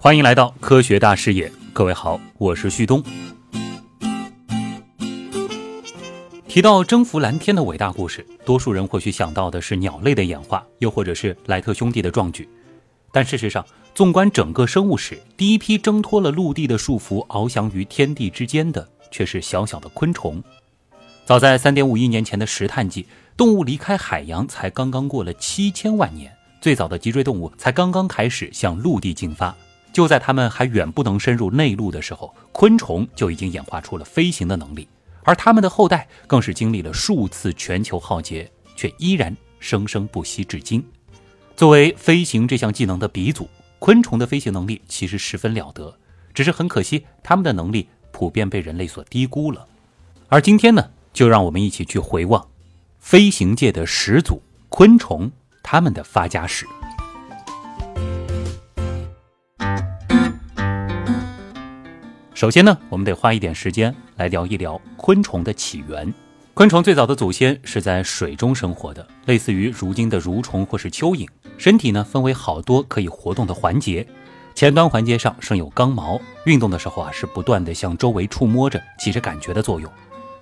欢迎来到科学大视野，各位好，我是旭东。提到征服蓝天的伟大故事，多数人或许想到的是鸟类的演化，又或者是莱特兄弟的壮举。但事实上，纵观整个生物史，第一批挣脱了陆地的束缚，翱翔于天地之间的，却是小小的昆虫。早在三点五亿年前的石炭纪，动物离开海洋才刚刚过了七千万年，最早的脊椎动物才刚刚开始向陆地进发。就在它们还远不能深入内陆的时候，昆虫就已经演化出了飞行的能力，而它们的后代更是经历了数次全球浩劫，却依然生生不息至今。作为飞行这项技能的鼻祖，昆虫的飞行能力其实十分了得，只是很可惜，它们的能力普遍被人类所低估了。而今天呢？就让我们一起去回望飞行界的始祖昆虫，它们的发家史。首先呢，我们得花一点时间来聊一聊昆虫的起源。昆虫最早的祖先是在水中生活的，类似于如今的蠕虫或是蚯蚓。身体呢分为好多可以活动的环节，前端环节上生有刚毛，运动的时候啊是不断的向周围触摸着，起着感觉的作用。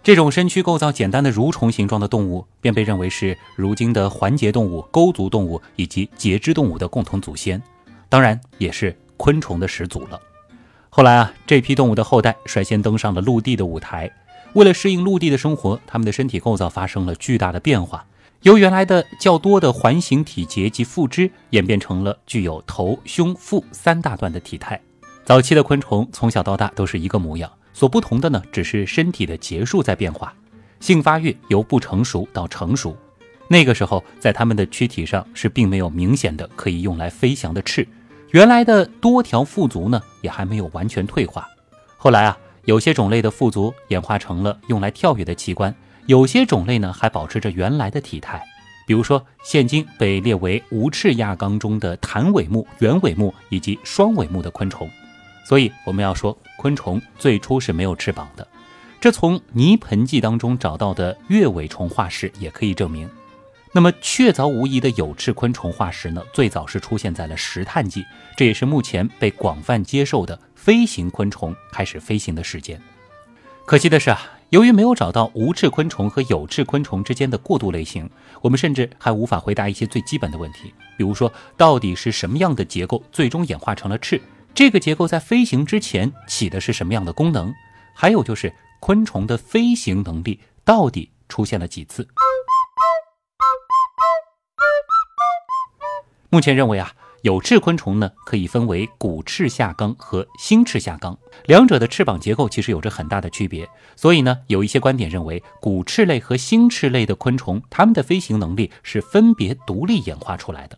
这种身躯构造简单的蠕虫形状的动物，便被认为是如今的环节动物、钩足动物以及节肢动物的共同祖先，当然也是昆虫的始祖了。后来啊，这批动物的后代率先登上了陆地的舞台。为了适应陆地的生活，它们的身体构造发生了巨大的变化，由原来的较多的环形体节及腹肢，演变成了具有头、胸、腹三大段的体态。早期的昆虫从小到大都是一个模样。所不同的呢，只是身体的结束在变化，性发育由不成熟到成熟。那个时候，在它们的躯体上是并没有明显的可以用来飞翔的翅，原来的多条腹足呢，也还没有完全退化。后来啊，有些种类的腹足演化成了用来跳跃的器官，有些种类呢还保持着原来的体态。比如说，现今被列为无翅亚纲中的弹尾目、圆尾目以及双尾目的昆虫。所以我们要说，昆虫最初是没有翅膀的，这从泥盆纪当中找到的月尾虫化石也可以证明。那么确凿无疑的有翅昆虫化石呢，最早是出现在了石炭纪，这也是目前被广泛接受的飞行昆虫开始飞行的时间。可惜的是啊，由于没有找到无翅昆虫和有翅昆虫之间的过渡类型，我们甚至还无法回答一些最基本的问题，比如说到底是什么样的结构最终演化成了翅？这个结构在飞行之前起的是什么样的功能？还有就是昆虫的飞行能力到底出现了几次？目前认为啊，有翅昆虫呢可以分为骨翅下纲和新翅下纲，两者的翅膀结构其实有着很大的区别。所以呢，有一些观点认为，骨翅类和新翅类的昆虫，它们的飞行能力是分别独立演化出来的。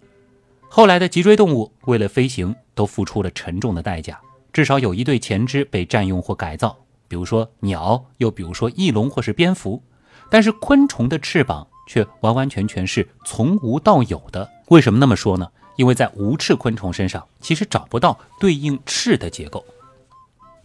后来的脊椎动物为了飞行都付出了沉重的代价，至少有一对前肢被占用或改造，比如说鸟，又比如说翼龙或是蝙蝠。但是昆虫的翅膀却完完全全是从无到有的。为什么那么说呢？因为在无翅昆虫身上其实找不到对应翅的结构。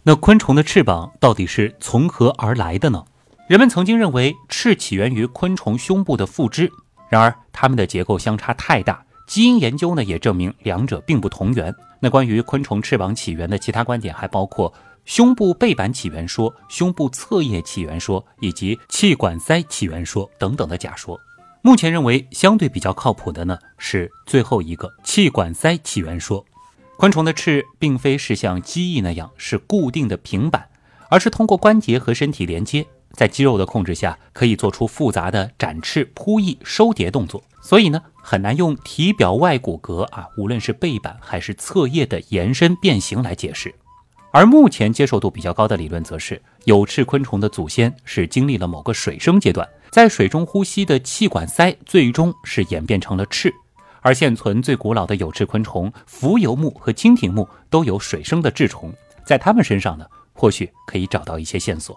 那昆虫的翅膀到底是从何而来的呢？人们曾经认为翅起源于昆虫胸部的腹肢，然而它们的结构相差太大。基因研究呢也证明两者并不同源。那关于昆虫翅膀起源的其他观点还包括胸部背板起源说、胸部侧叶起源说以及气管鳃起源说等等的假说。目前认为相对比较靠谱的呢是最后一个气管鳃起源说。昆虫的翅并非是像机翼那样是固定的平板，而是通过关节和身体连接。在肌肉的控制下，可以做出复杂的展翅、扑翼、收叠动作，所以呢，很难用体表外骨骼啊，无论是背板还是侧叶的延伸变形来解释。而目前接受度比较高的理论，则是有翅昆虫的祖先是经历了某个水生阶段，在水中呼吸的气管鳃最终是演变成了翅。而现存最古老的有翅昆虫浮游目和蜻蜓目都有水生的翅虫，在它们身上呢，或许可以找到一些线索。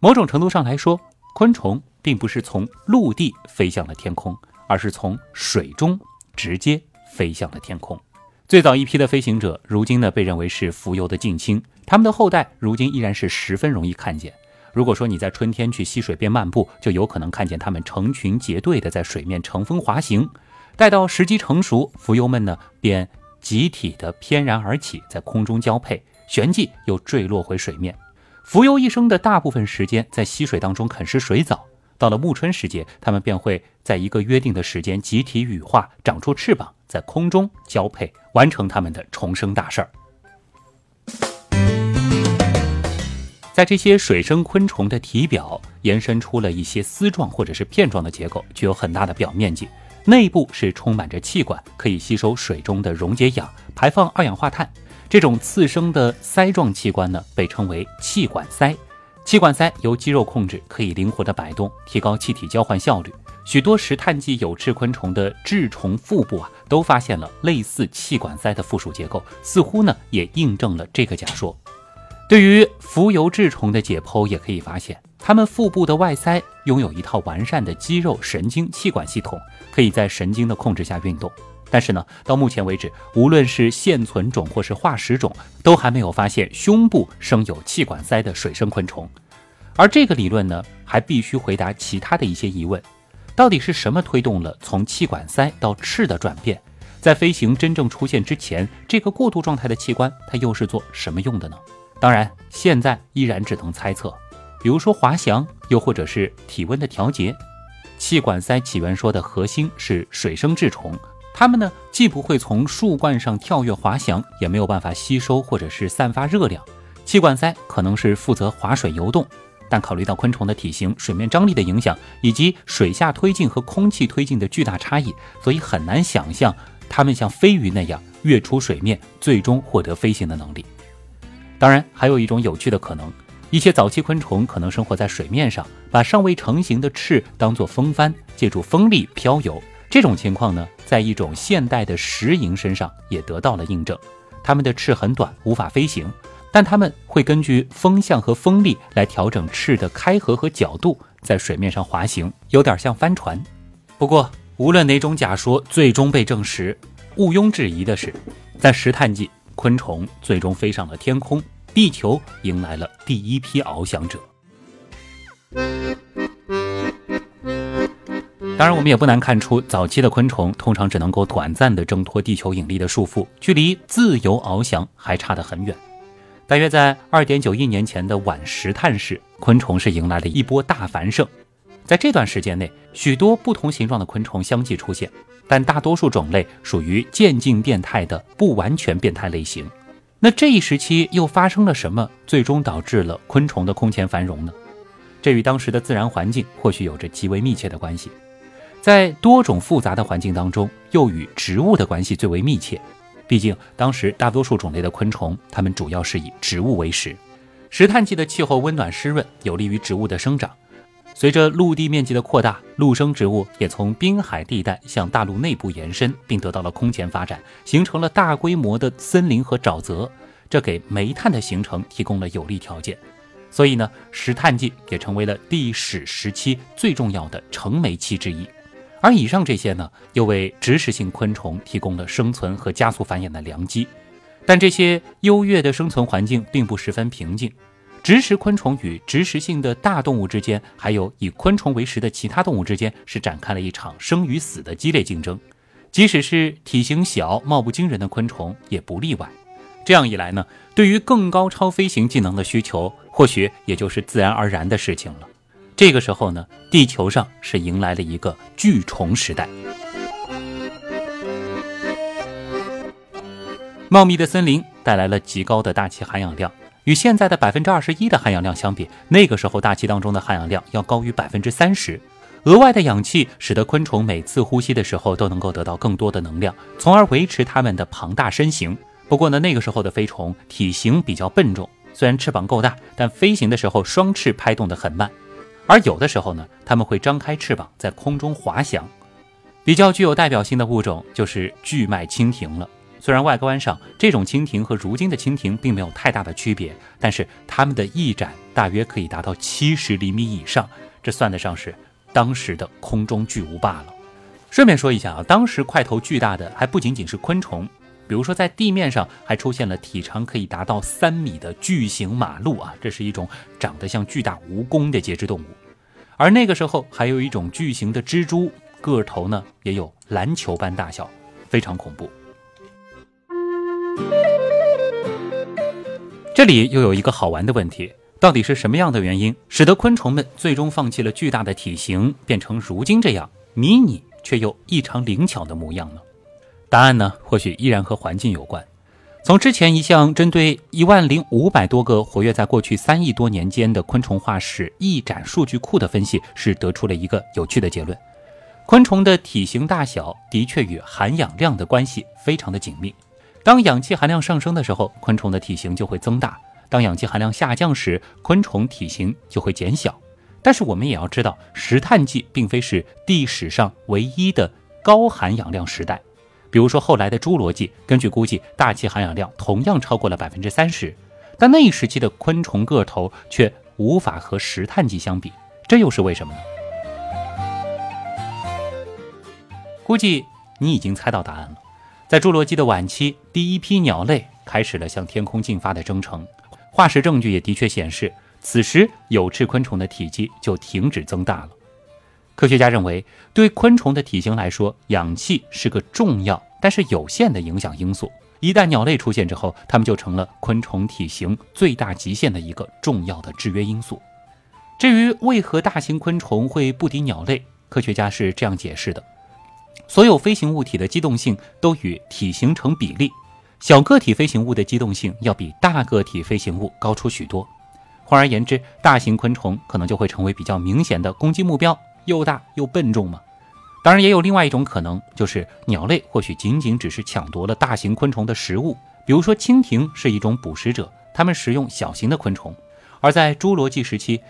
某种程度上来说，昆虫并不是从陆地飞向了天空，而是从水中直接飞向了天空。最早一批的飞行者，如今呢被认为是浮游的近亲，他们的后代如今依然是十分容易看见。如果说你在春天去溪水边漫步，就有可能看见它们成群结队的在水面乘风滑行。待到时机成熟，浮游们呢便集体的翩然而起，在空中交配，旋即又坠落回水面。浮游一生的大部分时间在溪水当中啃食水藻，到了暮春时节，它们便会在一个约定的时间集体羽化，长出翅膀，在空中交配，完成它们的重生大事儿。在这些水生昆虫的体表延伸出了一些丝状或者是片状的结构，具有很大的表面积，内部是充满着气管，可以吸收水中的溶解氧，排放二氧化碳。这种次生的鳃状器官呢，被称为气管鳃。气管鳃由肌肉控制，可以灵活的摆动，提高气体交换效率。许多石炭纪有翅昆虫的痔虫腹部啊，都发现了类似气管鳃的附属结构，似乎呢也印证了这个假说。对于浮游痔虫的解剖，也可以发现，它们腹部的外鳃拥有一套完善的肌肉、神经、气管系统，可以在神经的控制下运动。但是呢，到目前为止，无论是现存种或是化石种，都还没有发现胸部生有气管鳃的水生昆虫。而这个理论呢，还必须回答其他的一些疑问：到底是什么推动了从气管鳃到翅的转变？在飞行真正出现之前，这个过渡状态的器官，它又是做什么用的呢？当然，现在依然只能猜测，比如说滑翔，又或者是体温的调节。气管鳃起源说的核心是水生痔虫，它们呢既不会从树冠上跳跃滑翔，也没有办法吸收或者是散发热量。气管鳃可能是负责划水游动，但考虑到昆虫的体型、水面张力的影响，以及水下推进和空气推进的巨大差异，所以很难想象它们像飞鱼那样跃出水面，最终获得飞行的能力。当然，还有一种有趣的可能，一些早期昆虫可能生活在水面上，把尚未成型的翅当作风帆，借助风力漂游。这种情况呢，在一种现代的石蝇身上也得到了印证。它们的翅很短，无法飞行，但它们会根据风向和风力来调整翅的开合和角度，在水面上滑行，有点像帆船。不过，无论哪种假说最终被证实，毋庸置疑的是，在石炭纪，昆虫最终飞上了天空。地球迎来了第一批翱翔者。当然，我们也不难看出，早期的昆虫通常只能够短暂的挣脱地球引力的束缚，距离自由翱翔还差得很远。大约在二点九亿年前的晚石炭时，昆虫是迎来了一波大繁盛。在这段时间内，许多不同形状的昆虫相继出现，但大多数种类属于渐进变态的不完全变态类型。那这一时期又发生了什么，最终导致了昆虫的空前繁荣呢？这与当时的自然环境或许有着极为密切的关系。在多种复杂的环境当中，又与植物的关系最为密切。毕竟当时大多数种类的昆虫，它们主要是以植物为食。石炭纪的气候温暖湿润，有利于植物的生长。随着陆地面积的扩大，陆生植物也从滨海地带向大陆内部延伸，并得到了空前发展，形成了大规模的森林和沼泽，这给煤炭的形成提供了有利条件。所以呢，石炭纪也成为了历史时期最重要的成煤期之一。而以上这些呢，又为植食性昆虫提供了生存和加速繁衍的良机。但这些优越的生存环境并不十分平静。植食昆虫与植食性的大动物之间，还有以昆虫为食的其他动物之间，是展开了一场生与死的激烈竞争。即使是体型小、貌不惊人的昆虫，也不例外。这样一来呢，对于更高超飞行技能的需求，或许也就是自然而然的事情了。这个时候呢，地球上是迎来了一个巨虫时代。茂密的森林带来了极高的大气含氧量。与现在的百分之二十一的含氧量相比，那个时候大气当中的含氧量要高于百分之三十。额外的氧气使得昆虫每次呼吸的时候都能够得到更多的能量，从而维持它们的庞大身形。不过呢，那个时候的飞虫体型比较笨重，虽然翅膀够大，但飞行的时候双翅拍动得很慢。而有的时候呢，它们会张开翅膀在空中滑翔。比较具有代表性的物种就是巨脉蜻蜓了。虽然外观上这种蜻蜓和如今的蜻蜓并没有太大的区别，但是它们的翼展大约可以达到七十厘米以上，这算得上是当时的空中巨无霸了。顺便说一下啊，当时块头巨大的还不仅仅是昆虫，比如说在地面上还出现了体长可以达到三米的巨型马鹿啊，这是一种长得像巨大蜈蚣的节肢动物。而那个时候还有一种巨型的蜘蛛，个头呢也有篮球般大小，非常恐怖。这里又有一个好玩的问题：到底是什么样的原因，使得昆虫们最终放弃了巨大的体型，变成如今这样迷你却又异常灵巧的模样呢？答案呢，或许依然和环境有关。从之前一项针对一万零五百多个活跃在过去三亿多年间的昆虫化石翼展数据库的分析，是得出了一个有趣的结论：昆虫的体型大小的确与含氧量的关系非常的紧密。当氧气含量上升的时候，昆虫的体型就会增大；当氧气含量下降时，昆虫体型就会减小。但是我们也要知道，石炭纪并非是地史上唯一的高含氧量时代。比如说后来的侏罗纪，根据估计，大气含氧量同样超过了百分之三十，但那一时期的昆虫个头却无法和石炭纪相比，这又是为什么呢？估计你已经猜到答案了，在侏罗纪的晚期，第一批鸟类开始了向天空进发的征程，化石证据也的确显示，此时有翅昆虫的体积就停止增大了。科学家认为，对昆虫的体型来说，氧气是个重要但是有限的影响因素。一旦鸟类出现之后，它们就成了昆虫体型最大极限的一个重要的制约因素。至于为何大型昆虫会不敌鸟类，科学家是这样解释的：所有飞行物体的机动性都与体型成比例，小个体飞行物的机动性要比大个体飞行物高出许多。换而言之，大型昆虫可能就会成为比较明显的攻击目标。又大又笨重吗？当然，也有另外一种可能，就是鸟类或许仅仅只是抢夺了大型昆虫的食物。比如说，蜻蜓是一种捕食者，它们食用小型的昆虫。而在侏罗纪时期，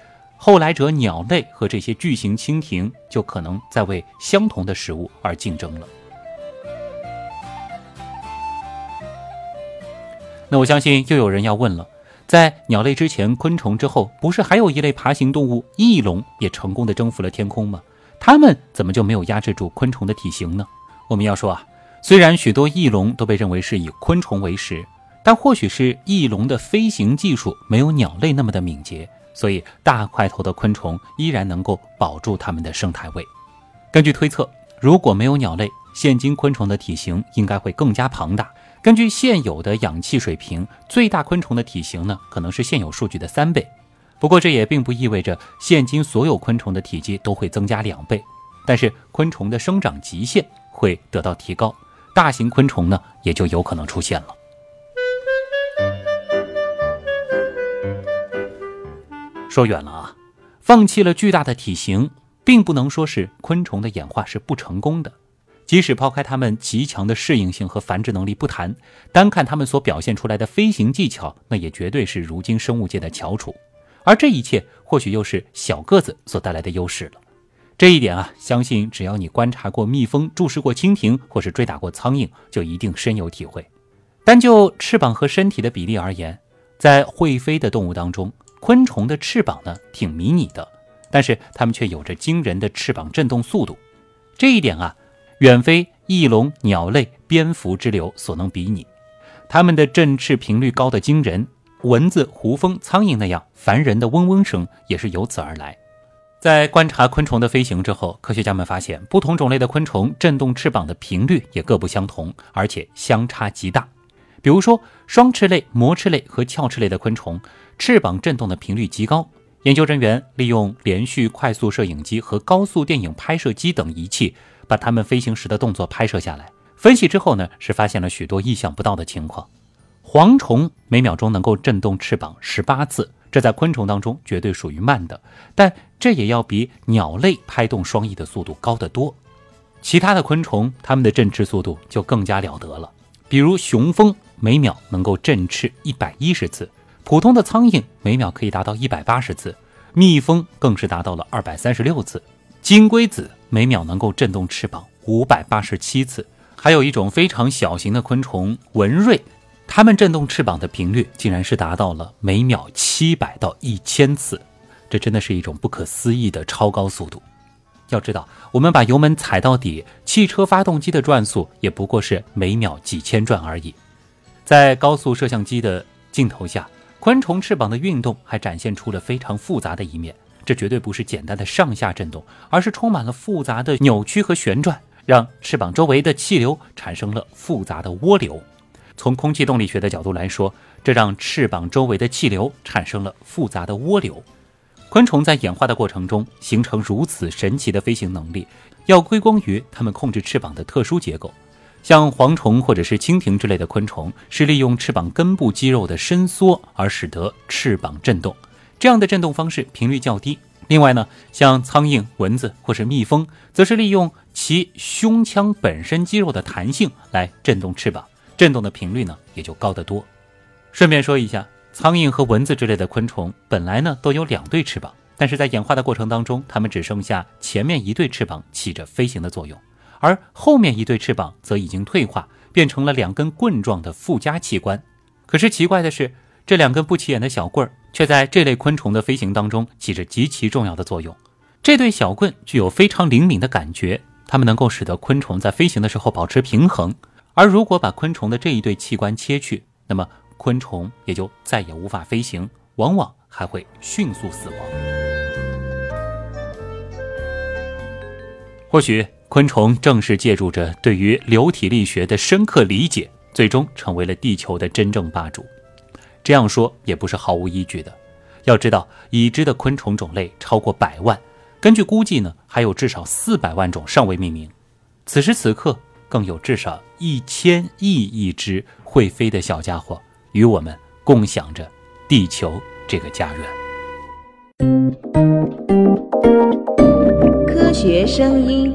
后来者鸟类和这些巨型蜻蜓就可能在为相同的食物而竞争了。那我相信又有人要问了。在鸟类之前，昆虫之后，不是还有一类爬行动物翼龙也成功的征服了天空吗？它们怎么就没有压制住昆虫的体型呢？我们要说啊，虽然许多翼龙都被认为是以昆虫为食，但或许是翼龙的飞行技术没有鸟类那么的敏捷，所以大块头的昆虫依然能够保住它们的生态位。根据推测，如果没有鸟类，现今昆虫的体型应该会更加庞大。根据现有的氧气水平，最大昆虫的体型呢，可能是现有数据的三倍。不过这也并不意味着现今所有昆虫的体积都会增加两倍。但是昆虫的生长极限会得到提高，大型昆虫呢也就有可能出现了。说远了啊，放弃了巨大的体型，并不能说是昆虫的演化是不成功的。即使抛开它们极强的适应性和繁殖能力不谈，单看它们所表现出来的飞行技巧，那也绝对是如今生物界的翘楚。而这一切，或许又是小个子所带来的优势了。这一点啊，相信只要你观察过蜜蜂、注视过蜻蜓，或是追打过苍蝇，就一定深有体会。单就翅膀和身体的比例而言，在会飞的动物当中，昆虫的翅膀呢挺迷你的，但是它们却有着惊人的翅膀振动速度。这一点啊。远非翼龙、鸟类、蝙蝠之流所能比拟，它们的振翅频率高的惊人，蚊子、胡蜂、苍蝇那样烦人的嗡嗡声也是由此而来。在观察昆虫的飞行之后，科学家们发现，不同种类的昆虫振动翅膀的频率也各不相同，而且相差极大。比如说，双翅类、膜翅类和鞘翅类的昆虫，翅膀振动的频率极高。研究人员利用连续快速摄影机和高速电影拍摄机等仪器。把它们飞行时的动作拍摄下来，分析之后呢，是发现了许多意想不到的情况。蝗虫每秒钟能够震动翅膀十八次，这在昆虫当中绝对属于慢的，但这也要比鸟类拍动双翼的速度高得多。其他的昆虫，它们的振翅速度就更加了得了，比如雄蜂每秒能够振翅一百一十次，普通的苍蝇每秒可以达到一百八十次，蜜蜂更是达到了二百三十六次。金龟子每秒能够振动翅膀五百八十七次，还有一种非常小型的昆虫文瑞，它们振动翅膀的频率竟然是达到了每秒七百到一千次，这真的是一种不可思议的超高速度。要知道，我们把油门踩到底，汽车发动机的转速也不过是每秒几千转而已。在高速摄像机的镜头下，昆虫翅膀的运动还展现出了非常复杂的一面。这绝对不是简单的上下震动，而是充满了复杂的扭曲和旋转，让翅膀周围的气流产生了复杂的涡流。从空气动力学的角度来说，这让翅膀周围的气流产生了复杂的涡流。昆虫在演化的过程中形成如此神奇的飞行能力，要归功于它们控制翅膀的特殊结构。像蝗虫或者是蜻蜓之类的昆虫，是利用翅膀根部肌肉的伸缩而使得翅膀振动，这样的振动方式频率较低。另外呢，像苍蝇、蚊子或是蜜蜂，则是利用其胸腔本身肌肉的弹性来振动翅膀，振动的频率呢也就高得多。顺便说一下，苍蝇和蚊子之类的昆虫本来呢都有两对翅膀，但是在演化的过程当中，它们只剩下前面一对翅膀起着飞行的作用。而后面一对翅膀则已经退化，变成了两根棍状的附加器官。可是奇怪的是，这两根不起眼的小棍儿却在这类昆虫的飞行当中起着极其重要的作用。这对小棍具有非常灵敏的感觉，它们能够使得昆虫在飞行的时候保持平衡。而如果把昆虫的这一对器官切去，那么昆虫也就再也无法飞行，往往还会迅速死亡。或许。昆虫正是借助着对于流体力学的深刻理解，最终成为了地球的真正霸主。这样说也不是毫无依据的。要知道，已知的昆虫种类超过百万，根据估计呢，还有至少四百万种尚未命名。此时此刻，更有至少一千亿亿只会飞的小家伙与我们共享着地球这个家园。科学声音。